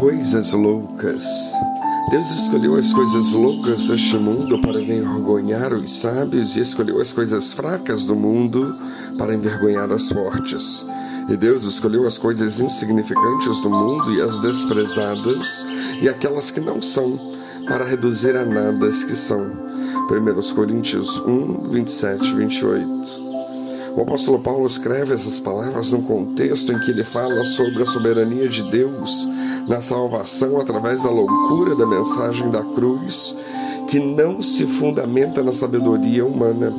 Coisas loucas. Deus escolheu as coisas loucas deste mundo para envergonhar os sábios e escolheu as coisas fracas do mundo para envergonhar as fortes. E Deus escolheu as coisas insignificantes do mundo e as desprezadas e aquelas que não são para reduzir a nada as que são. 1 Coríntios 1, 27 e 28. O apóstolo Paulo escreve essas palavras num contexto em que ele fala sobre a soberania de Deus na salvação através da loucura da mensagem da cruz, que não se fundamenta na sabedoria humana.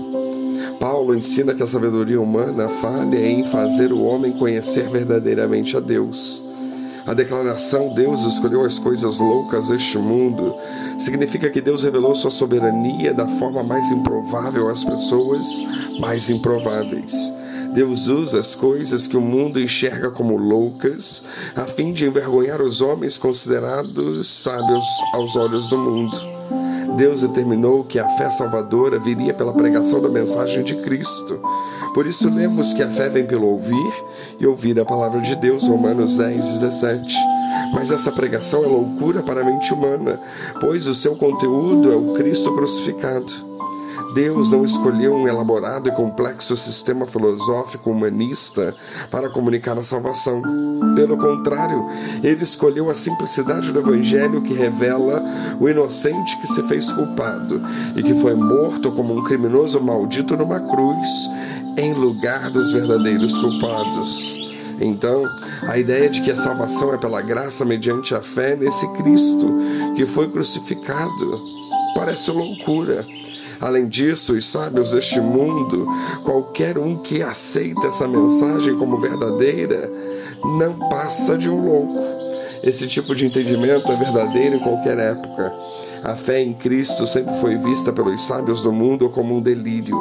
Paulo ensina que a sabedoria humana falha em fazer o homem conhecer verdadeiramente a Deus. A declaração Deus escolheu as coisas loucas deste mundo significa que Deus revelou sua soberania da forma mais improvável às pessoas mais improváveis. Deus usa as coisas que o mundo enxerga como loucas a fim de envergonhar os homens considerados sábios aos olhos do mundo. Deus determinou que a fé salvadora viria pela pregação da mensagem de Cristo. Por isso lemos que a fé vem pelo ouvir e ouvir a palavra de Deus, Romanos 10, 17. Mas essa pregação é loucura para a mente humana, pois o seu conteúdo é o Cristo crucificado. Deus não escolheu um elaborado e complexo sistema filosófico humanista para comunicar a salvação. Pelo contrário, ele escolheu a simplicidade do Evangelho que revela o inocente que se fez culpado e que foi morto como um criminoso maldito numa cruz, em lugar dos verdadeiros culpados. Então, a ideia de que a salvação é pela graça mediante a fé nesse Cristo que foi crucificado parece loucura. Além disso, os sábios deste mundo, qualquer um que aceita essa mensagem como verdadeira, não passa de um louco. Esse tipo de entendimento é verdadeiro em qualquer época. A fé em Cristo sempre foi vista pelos sábios do mundo como um delírio,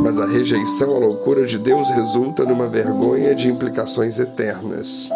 mas a rejeição à loucura de Deus resulta numa vergonha de implicações eternas.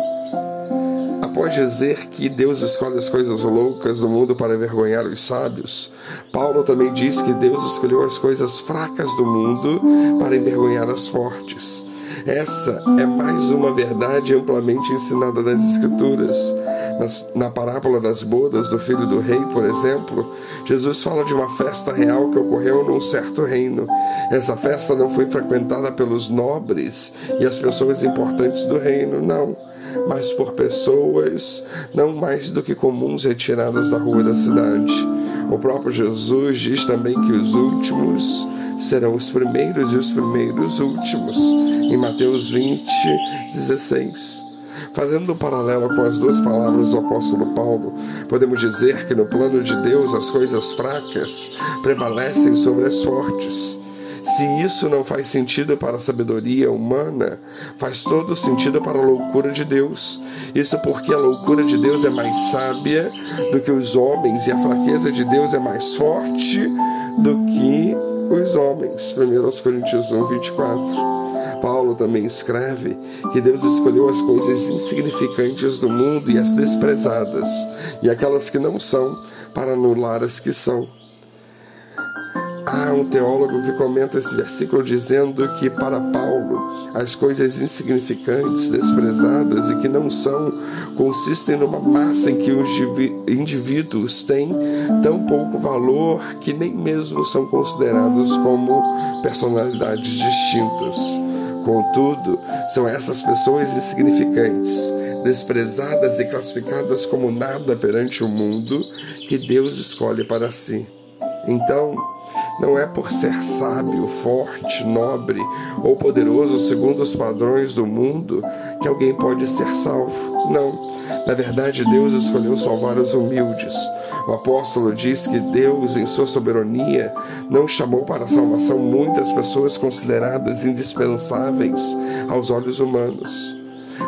Após dizer que Deus escolhe as coisas loucas do mundo para envergonhar os sábios, Paulo também diz que Deus escolheu as coisas fracas do mundo para envergonhar as fortes. Essa é mais uma verdade amplamente ensinada nas Escrituras. Nas, na parábola das bodas do filho do rei, por exemplo, Jesus fala de uma festa real que ocorreu num certo reino. Essa festa não foi frequentada pelos nobres e as pessoas importantes do reino, não, mas por pessoas não mais do que comuns retiradas da rua da cidade. O próprio Jesus diz também que os últimos serão os primeiros e os primeiros últimos, em Mateus 20, 16. Fazendo um paralelo com as duas palavras do apóstolo Paulo, podemos dizer que no plano de Deus as coisas fracas prevalecem sobre as fortes. Se isso não faz sentido para a sabedoria humana, faz todo sentido para a loucura de Deus. Isso porque a loucura de Deus é mais sábia do que os homens e a fraqueza de Deus é mais forte do que os homens. 1 Coríntios 1, 24. Paulo também escreve que Deus escolheu as coisas insignificantes do mundo e as desprezadas, e aquelas que não são, para anular as que são. Há um teólogo que comenta esse versículo dizendo que, para Paulo, as coisas insignificantes, desprezadas e que não são, consistem numa massa em que os indivíduos têm tão pouco valor que nem mesmo são considerados como personalidades distintas. Contudo, são essas pessoas insignificantes, desprezadas e classificadas como nada perante o mundo, que Deus escolhe para si. Então, não é por ser sábio, forte, nobre ou poderoso segundo os padrões do mundo que alguém pode ser salvo. Não. Na verdade, Deus escolheu salvar os humildes o apóstolo diz que Deus, em sua soberania, não chamou para a salvação muitas pessoas consideradas indispensáveis aos olhos humanos.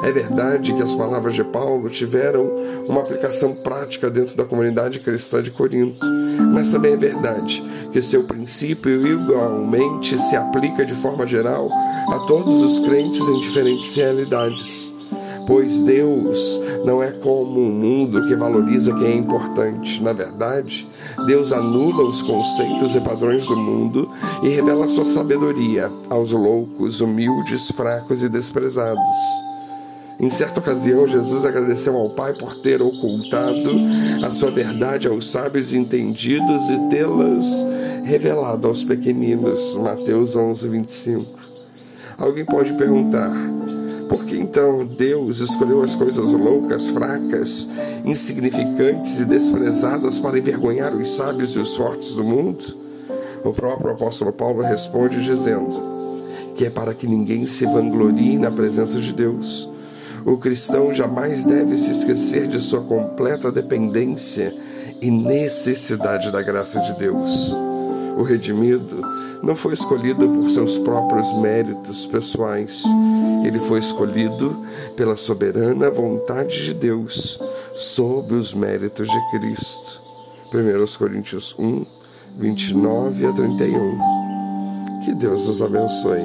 É verdade que as palavras de Paulo tiveram uma aplicação prática dentro da comunidade cristã de Corinto, mas também é verdade que seu princípio igualmente se aplica de forma geral a todos os crentes em diferentes realidades pois Deus não é como um mundo que valoriza quem é importante. Na verdade, Deus anula os conceitos e padrões do mundo e revela sua sabedoria aos loucos, humildes, fracos e desprezados. Em certa ocasião, Jesus agradeceu ao Pai por ter ocultado a sua verdade aos sábios entendidos e tê-las revelado aos pequeninos. Mateus 11, 25. Alguém pode perguntar: por que então Deus escolheu as coisas loucas, fracas, insignificantes e desprezadas para envergonhar os sábios e os fortes do mundo? O próprio apóstolo Paulo responde dizendo que é para que ninguém se vanglorie na presença de Deus o cristão jamais deve se esquecer de sua completa dependência e necessidade da graça de Deus. O redimido não foi escolhido por seus próprios méritos pessoais, ele foi escolhido pela soberana vontade de Deus, sob os méritos de Cristo. 1 Coríntios 1, 29 a 31. Que Deus os abençoe.